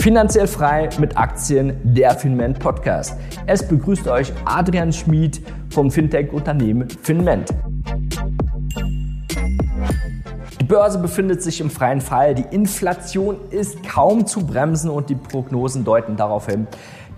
Finanziell frei mit Aktien, der Finment Podcast. Es begrüßt euch Adrian Schmid vom Fintech-Unternehmen Finment. Die Börse befindet sich im freien Fall. Die Inflation ist kaum zu bremsen und die Prognosen deuten darauf hin,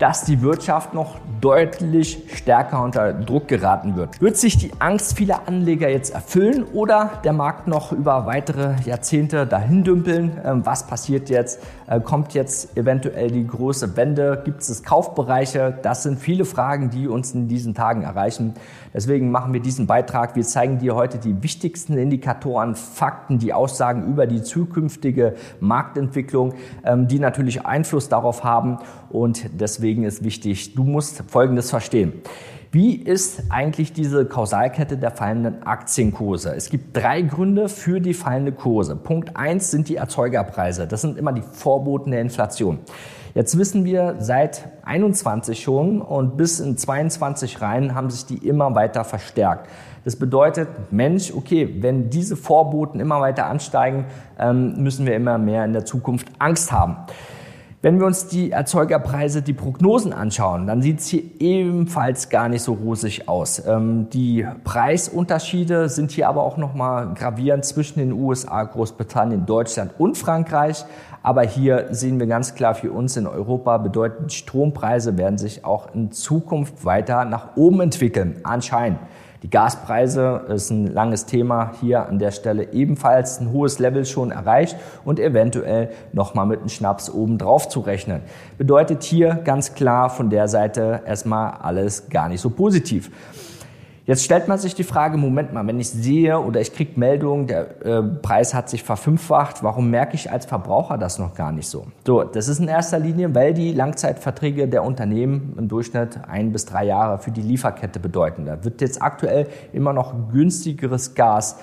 dass die Wirtschaft noch deutlich stärker unter Druck geraten wird. Wird sich die Angst vieler Anleger jetzt erfüllen oder der Markt noch über weitere Jahrzehnte dahin dümpeln? Ähm, was passiert jetzt? Äh, kommt jetzt eventuell die große Wende? Gibt es Kaufbereiche? Das sind viele Fragen, die uns in diesen Tagen erreichen. Deswegen machen wir diesen Beitrag. Wir zeigen dir heute die wichtigsten Indikatoren, Fakten, die Aussagen über die zukünftige Marktentwicklung, ähm, die natürlich Einfluss darauf haben. Und deswegen ist wichtig, du musst Folgendes verstehen. Wie ist eigentlich diese Kausalkette der fallenden Aktienkurse? Es gibt drei Gründe für die fallende Kurse. Punkt eins sind die Erzeugerpreise. Das sind immer die Vorboten der Inflation. Jetzt wissen wir seit 21 schon und bis in 22 rein haben sich die immer weiter verstärkt. Das bedeutet, Mensch, okay, wenn diese Vorboten immer weiter ansteigen, ähm, müssen wir immer mehr in der Zukunft Angst haben. Wenn wir uns die Erzeugerpreise, die Prognosen anschauen, dann sieht es hier ebenfalls gar nicht so rosig aus. Ähm, die Preisunterschiede sind hier aber auch nochmal gravierend zwischen den USA, Großbritannien, Deutschland und Frankreich. Aber hier sehen wir ganz klar für uns in Europa bedeutet, die Strompreise werden sich auch in Zukunft weiter nach oben entwickeln, anscheinend. Die Gaspreise ist ein langes Thema hier an der Stelle ebenfalls ein hohes Level schon erreicht und eventuell nochmal mit einem Schnaps oben drauf zu rechnen. Bedeutet hier ganz klar von der Seite erstmal alles gar nicht so positiv. Jetzt stellt man sich die Frage, Moment mal, wenn ich sehe oder ich kriege Meldungen, der äh, Preis hat sich verfünffacht, warum merke ich als Verbraucher das noch gar nicht so? So, das ist in erster Linie, weil die Langzeitverträge der Unternehmen im Durchschnitt ein bis drei Jahre für die Lieferkette bedeuten. Da wird jetzt aktuell immer noch günstigeres Gas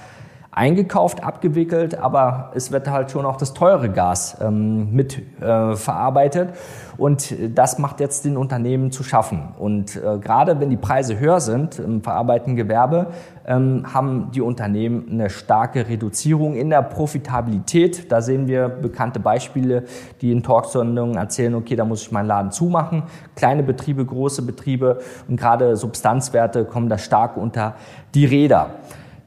eingekauft, abgewickelt, aber es wird halt schon auch das teure Gas ähm, mit äh, verarbeitet und das macht jetzt den Unternehmen zu schaffen. Und äh, gerade wenn die Preise höher sind im verarbeitenden Gewerbe, ähm, haben die Unternehmen eine starke Reduzierung in der Profitabilität. Da sehen wir bekannte Beispiele, die in Talksendungen erzählen, okay, da muss ich meinen Laden zumachen. Kleine Betriebe, große Betriebe und gerade Substanzwerte kommen da stark unter die Räder.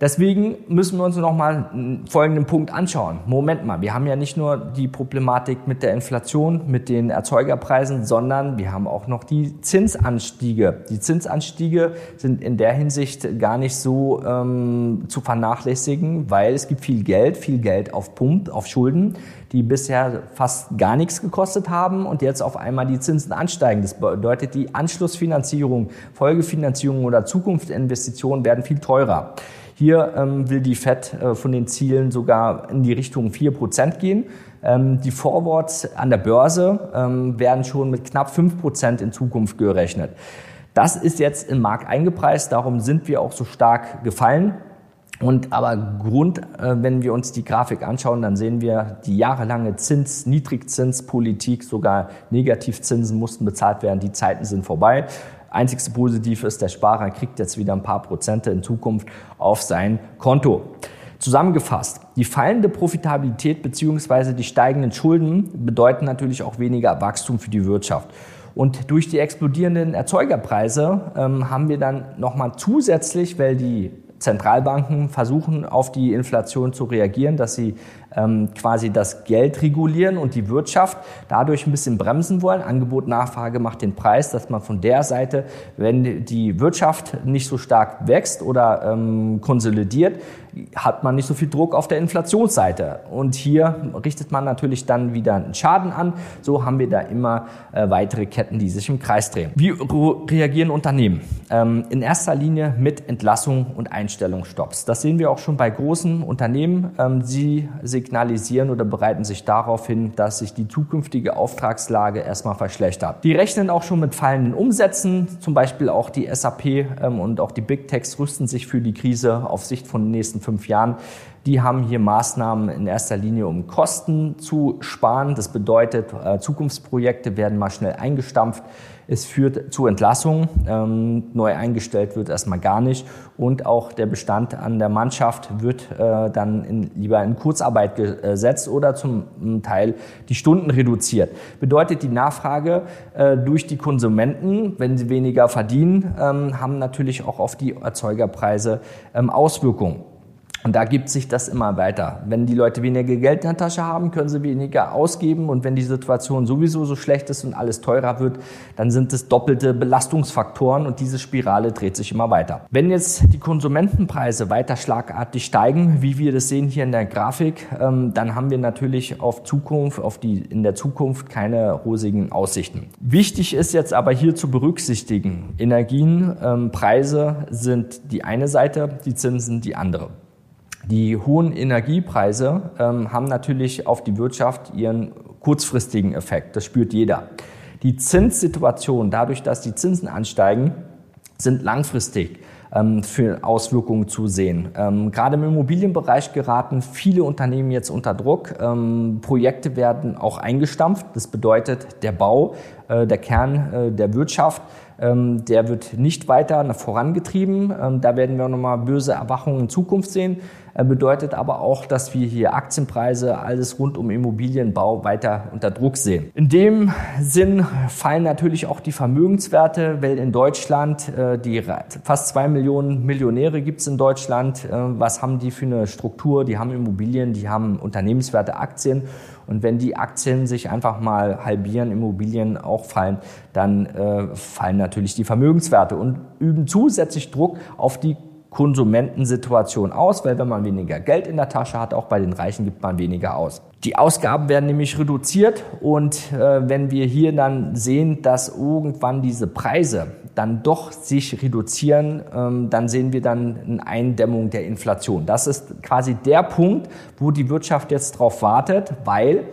Deswegen müssen wir uns noch mal folgenden Punkt anschauen. Moment mal, wir haben ja nicht nur die Problematik mit der Inflation, mit den Erzeugerpreisen, sondern wir haben auch noch die Zinsanstiege. Die Zinsanstiege sind in der Hinsicht gar nicht so ähm, zu vernachlässigen, weil es gibt viel Geld, viel Geld auf Pump, auf Schulden, die bisher fast gar nichts gekostet haben und jetzt auf einmal die Zinsen ansteigen. Das bedeutet, die Anschlussfinanzierung, Folgefinanzierung oder Zukunftsinvestitionen werden viel teurer. Hier ähm, will die FED äh, von den Zielen sogar in die Richtung 4% gehen. Ähm, die Forwards an der Börse ähm, werden schon mit knapp 5% in Zukunft gerechnet. Das ist jetzt im Markt eingepreist, darum sind wir auch so stark gefallen. Und aber Grund, äh, wenn wir uns die Grafik anschauen, dann sehen wir die jahrelange Zins, Niedrigzinspolitik, sogar Negativzinsen mussten bezahlt werden. Die Zeiten sind vorbei. Einzigste Positiv ist, der Sparer kriegt jetzt wieder ein paar Prozente in Zukunft auf sein Konto. Zusammengefasst, die fallende Profitabilität beziehungsweise die steigenden Schulden bedeuten natürlich auch weniger Wachstum für die Wirtschaft. Und durch die explodierenden Erzeugerpreise ähm, haben wir dann nochmal zusätzlich, weil die Zentralbanken versuchen auf die Inflation zu reagieren, dass sie ähm, quasi das Geld regulieren und die Wirtschaft dadurch ein bisschen bremsen wollen. Angebot, Nachfrage macht den Preis, dass man von der Seite, wenn die Wirtschaft nicht so stark wächst oder ähm, konsolidiert, hat man nicht so viel Druck auf der Inflationsseite. Und hier richtet man natürlich dann wieder einen Schaden an. So haben wir da immer äh, weitere Ketten, die sich im Kreis drehen. Wie reagieren Unternehmen? Ähm, in erster Linie mit Entlassung und Einstellungsstopps. Das sehen wir auch schon bei großen Unternehmen. Ähm, sie signalisieren oder bereiten sich darauf hin, dass sich die zukünftige Auftragslage erstmal verschlechtert. Die rechnen auch schon mit fallenden Umsätzen. Zum Beispiel auch die SAP ähm, und auch die Big Techs rüsten sich für die Krise auf Sicht von den nächsten fünf Jahren. Die haben hier Maßnahmen in erster Linie, um Kosten zu sparen. Das bedeutet, äh, Zukunftsprojekte werden mal schnell eingestampft. Es führt zu Entlassungen. Ähm, neu eingestellt wird erstmal gar nicht. Und auch der Bestand an der Mannschaft wird äh, dann in, lieber in Kurzarbeit gesetzt oder zum Teil die Stunden reduziert. Bedeutet die Nachfrage äh, durch die Konsumenten, wenn sie weniger verdienen, ähm, haben natürlich auch auf die Erzeugerpreise ähm, Auswirkungen. Und da gibt sich das immer weiter. Wenn die Leute weniger Geld in der Tasche haben, können sie weniger ausgeben. Und wenn die Situation sowieso so schlecht ist und alles teurer wird, dann sind es doppelte Belastungsfaktoren und diese Spirale dreht sich immer weiter. Wenn jetzt die Konsumentenpreise weiter schlagartig steigen, wie wir das sehen hier in der Grafik, ähm, dann haben wir natürlich auf Zukunft, auf die, in der Zukunft keine rosigen Aussichten. Wichtig ist jetzt aber hier zu berücksichtigen, Energien, ähm, Preise sind die eine Seite, die Zinsen die andere. Die hohen Energiepreise ähm, haben natürlich auf die Wirtschaft ihren kurzfristigen Effekt. Das spürt jeder. Die Zinssituation, dadurch, dass die Zinsen ansteigen, sind langfristig ähm, für Auswirkungen zu sehen. Ähm, gerade im Immobilienbereich geraten viele Unternehmen jetzt unter Druck. Ähm, Projekte werden auch eingestampft. Das bedeutet, der Bau, äh, der Kern äh, der Wirtschaft, ähm, der wird nicht weiter vorangetrieben. Ähm, da werden wir nochmal böse Erwachungen in Zukunft sehen. Äh, bedeutet aber auch, dass wir hier Aktienpreise, alles rund um Immobilienbau weiter unter Druck sehen. In dem Sinn fallen natürlich auch die Vermögenswerte, weil in Deutschland äh, die fast zwei Millionen Millionäre gibt es in Deutschland. Äh, was haben die für eine Struktur? Die haben Immobilien, die haben Unternehmenswerte, Aktien. Und wenn die Aktien sich einfach mal halbieren, Immobilien auch fallen, dann äh, fallen natürlich die Vermögenswerte und üben zusätzlich Druck auf die Konsumentensituation aus, weil wenn man weniger Geld in der Tasche hat, auch bei den Reichen gibt man weniger aus. Die Ausgaben werden nämlich reduziert und äh, wenn wir hier dann sehen, dass irgendwann diese Preise dann doch sich reduzieren, ähm, dann sehen wir dann eine Eindämmung der Inflation. Das ist quasi der Punkt, wo die Wirtschaft jetzt drauf wartet, weil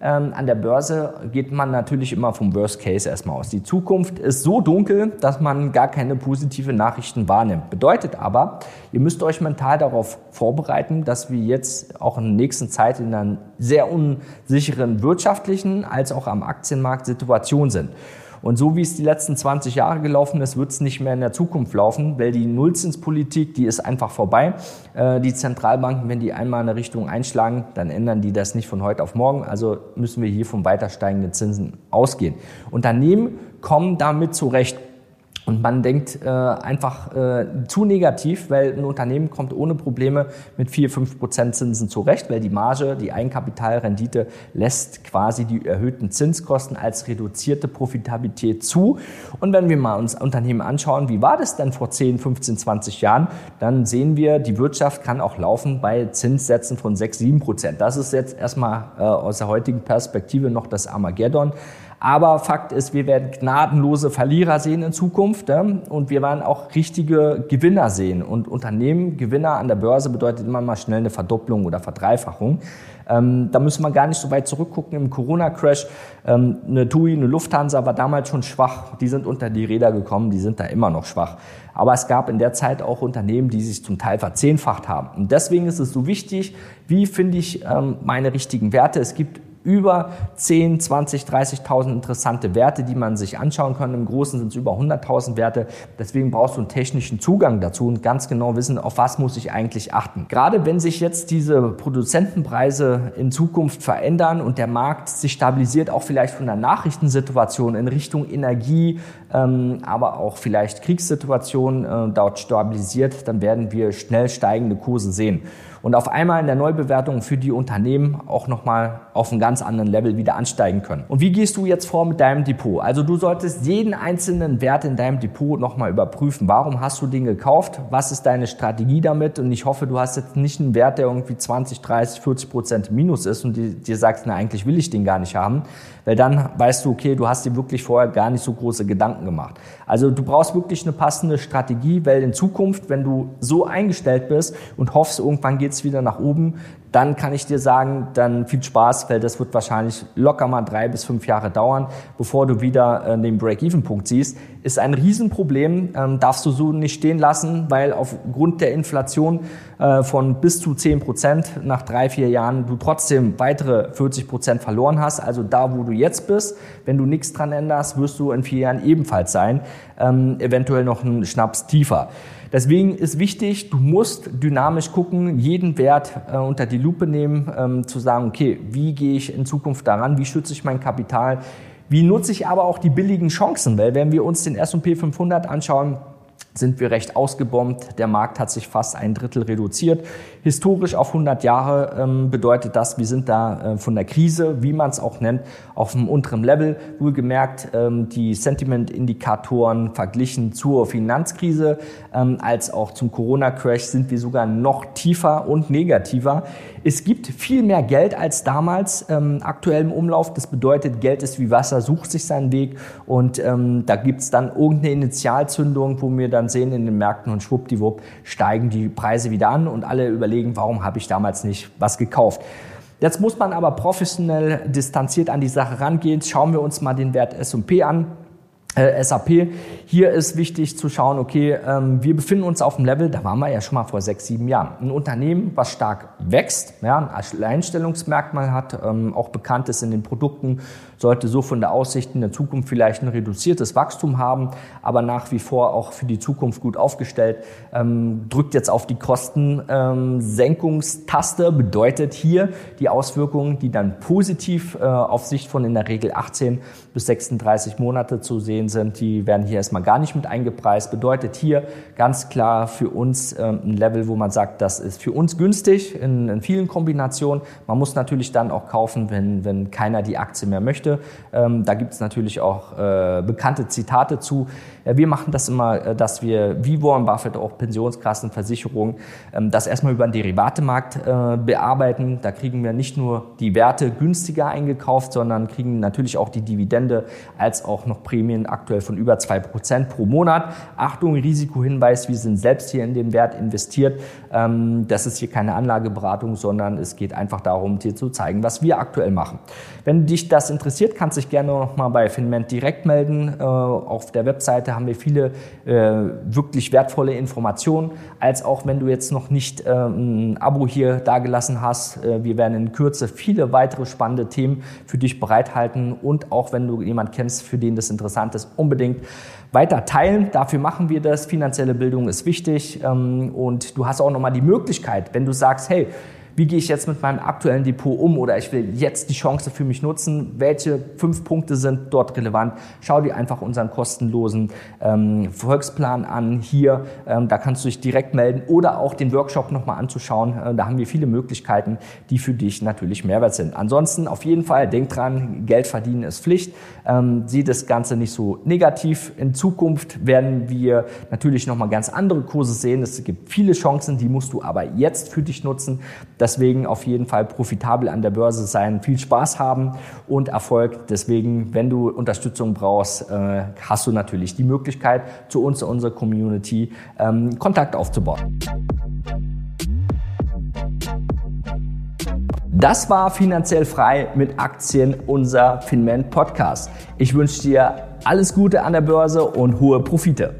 an der Börse geht man natürlich immer vom Worst Case erstmal aus. Die Zukunft ist so dunkel, dass man gar keine positive Nachrichten wahrnimmt. Bedeutet aber, ihr müsst euch mental darauf vorbereiten, dass wir jetzt auch in der nächsten Zeit in einer sehr unsicheren wirtschaftlichen als auch am Aktienmarkt Situation sind. Und so wie es die letzten 20 Jahre gelaufen ist, wird es nicht mehr in der Zukunft laufen, weil die Nullzinspolitik, die ist einfach vorbei. Äh, die Zentralbanken, wenn die einmal in eine Richtung einschlagen, dann ändern die das nicht von heute auf morgen. Also müssen wir hier von weiter steigenden Zinsen ausgehen. Unternehmen kommen damit zurecht. Und man denkt äh, einfach äh, zu negativ, weil ein Unternehmen kommt ohne Probleme mit 4, 5 Prozent Zinsen zurecht, weil die Marge, die Eigenkapitalrendite lässt quasi die erhöhten Zinskosten als reduzierte Profitabilität zu. Und wenn wir mal uns Unternehmen anschauen, wie war das denn vor 10, 15, 20 Jahren, dann sehen wir, die Wirtschaft kann auch laufen bei Zinssätzen von 6, 7 Prozent. Das ist jetzt erstmal äh, aus der heutigen Perspektive noch das Armageddon. Aber Fakt ist, wir werden gnadenlose Verlierer sehen in Zukunft und wir werden auch richtige Gewinner sehen. Und Unternehmen, Gewinner an der Börse bedeutet immer mal schnell eine Verdopplung oder Verdreifachung. Ähm, da müssen wir gar nicht so weit zurückgucken im Corona-Crash. Ähm, eine TUI, eine Lufthansa war damals schon schwach. Die sind unter die Räder gekommen, die sind da immer noch schwach. Aber es gab in der Zeit auch Unternehmen, die sich zum Teil verzehnfacht haben. Und deswegen ist es so wichtig, wie finde ich ähm, meine richtigen Werte. Es gibt über 10, 20, 30.000 interessante Werte, die man sich anschauen kann. Im Großen sind es über 100.000 Werte. Deswegen brauchst du einen technischen Zugang dazu und ganz genau wissen, auf was muss ich eigentlich achten. Gerade wenn sich jetzt diese Produzentenpreise in Zukunft verändern und der Markt sich stabilisiert, auch vielleicht von der Nachrichtensituation in Richtung Energie, ähm, aber auch vielleicht Kriegssituation äh, dort stabilisiert, dann werden wir schnell steigende Kurse sehen und auf einmal in der Neubewertung für die Unternehmen auch nochmal auf einen ganz anderen Level wieder ansteigen können. Und wie gehst du jetzt vor mit deinem Depot? Also du solltest jeden einzelnen Wert in deinem Depot nochmal überprüfen. Warum hast du den gekauft? Was ist deine Strategie damit? Und ich hoffe, du hast jetzt nicht einen Wert, der irgendwie 20, 30, 40 Prozent minus ist und dir sagst, na eigentlich will ich den gar nicht haben. Weil dann weißt du, okay, du hast dir wirklich vorher gar nicht so große Gedanken gemacht. Also du brauchst wirklich eine passende Strategie, weil in Zukunft, wenn du so eingestellt bist und hoffst, irgendwann geht es wieder nach oben, dann kann ich dir sagen, dann viel Spaß, weil das wird wahrscheinlich locker mal drei bis fünf Jahre dauern, bevor du wieder äh, den Break-Even-Punkt siehst. Ist ein Riesenproblem, ähm, darfst du so nicht stehen lassen, weil aufgrund der Inflation äh, von bis zu zehn Prozent nach drei, vier Jahren du trotzdem weitere 40 Prozent verloren hast. Also da, wo du jetzt bist, wenn du nichts dran änderst, wirst du in vier Jahren ebenfalls sein, ähm, eventuell noch einen Schnaps tiefer. Deswegen ist wichtig, du musst dynamisch gucken, jeden Wert äh, unter die Lupe nehmen, ähm, zu sagen, okay, wie gehe ich in Zukunft daran, wie schütze ich mein Kapital, wie nutze ich aber auch die billigen Chancen, weil wenn wir uns den S&P 500 anschauen, sind wir recht ausgebombt. Der Markt hat sich fast ein Drittel reduziert. Historisch auf 100 Jahre ähm, bedeutet das, wir sind da äh, von der Krise, wie man es auch nennt, auf einem unteren Level. Wohlgemerkt, ähm, die Sentiment-Indikatoren verglichen zur Finanzkrise ähm, als auch zum Corona-Crash sind wir sogar noch tiefer und negativer. Es gibt viel mehr Geld als damals aktuell im Umlauf. Das bedeutet, Geld ist wie Wasser, sucht sich seinen Weg und da gibt es dann irgendeine Initialzündung, wo wir dann sehen in den Märkten und schwuppdiwupp steigen die Preise wieder an und alle überlegen, warum habe ich damals nicht was gekauft. Jetzt muss man aber professionell distanziert an die Sache rangehen. Schauen wir uns mal den Wert S&P an SAP. Hier ist wichtig zu schauen, okay, ähm, wir befinden uns auf dem Level, da waren wir ja schon mal vor sechs, sieben Jahren. Ein Unternehmen, was stark wächst, ja, ein Alleinstellungsmerkmal hat, ähm, auch bekannt ist in den Produkten, sollte so von der Aussicht in der Zukunft vielleicht ein reduziertes Wachstum haben, aber nach wie vor auch für die Zukunft gut aufgestellt, ähm, drückt jetzt auf die Kostensenkungstaste, bedeutet hier die Auswirkungen, die dann positiv äh, auf Sicht von in der Regel 18 bis 36 Monate zu sehen sind, die werden hier erstmal gar nicht mit eingepreist. Bedeutet hier ganz klar für uns ähm, ein Level, wo man sagt, das ist für uns günstig in, in vielen Kombinationen. Man muss natürlich dann auch kaufen, wenn, wenn keiner die Aktie mehr möchte. Ähm, da gibt es natürlich auch äh, bekannte Zitate zu. Wir machen das immer, äh, dass wir wie Warren Buffett auch Pensionskassen, Versicherungen, ähm, das erstmal über den Derivatemarkt äh, bearbeiten. Da kriegen wir nicht nur die Werte günstiger eingekauft, sondern kriegen natürlich auch die Dividende als auch noch Prämien aktuell von über 2% pro Monat. Achtung, Risikohinweis, wir sind selbst hier in den Wert investiert. Ähm, das ist hier keine Anlageberatung, sondern es geht einfach darum, dir zu zeigen, was wir aktuell machen. Wenn dich das interessiert, kannst du dich gerne noch mal bei Finment direkt melden. Äh, auf der Webseite haben wir viele äh, wirklich wertvolle Informationen, als auch wenn du jetzt noch nicht ähm, ein Abo hier dagelassen hast. Äh, wir werden in Kürze viele weitere spannende Themen für dich bereithalten und auch wenn du jemand kennst, für den das interessant ist, unbedingt weiter teilen. Dafür machen wir das. Finanzielle Bildung ist wichtig ähm, und du hast auch nochmal die Möglichkeit, wenn du sagst, hey, wie gehe ich jetzt mit meinem aktuellen Depot um oder ich will jetzt die Chance für mich nutzen, welche fünf Punkte sind dort relevant. Schau dir einfach unseren kostenlosen ähm, Volksplan an hier, ähm, da kannst du dich direkt melden oder auch den Workshop nochmal anzuschauen. Äh, da haben wir viele Möglichkeiten, die für dich natürlich Mehrwert sind. Ansonsten auf jeden Fall, denk dran, Geld verdienen ist Pflicht. Ähm, sieh das Ganze nicht so negativ. In Zukunft werden wir natürlich nochmal ganz andere Kurse sehen. Es gibt viele Chancen, die musst du aber jetzt für dich nutzen. Das Deswegen auf jeden Fall profitabel an der Börse sein, viel Spaß haben und Erfolg. Deswegen, wenn du Unterstützung brauchst, äh, hast du natürlich die Möglichkeit, zu uns, zu unserer Community ähm, Kontakt aufzubauen. Das war finanziell frei mit Aktien, unser Finment Podcast. Ich wünsche dir alles Gute an der Börse und hohe Profite.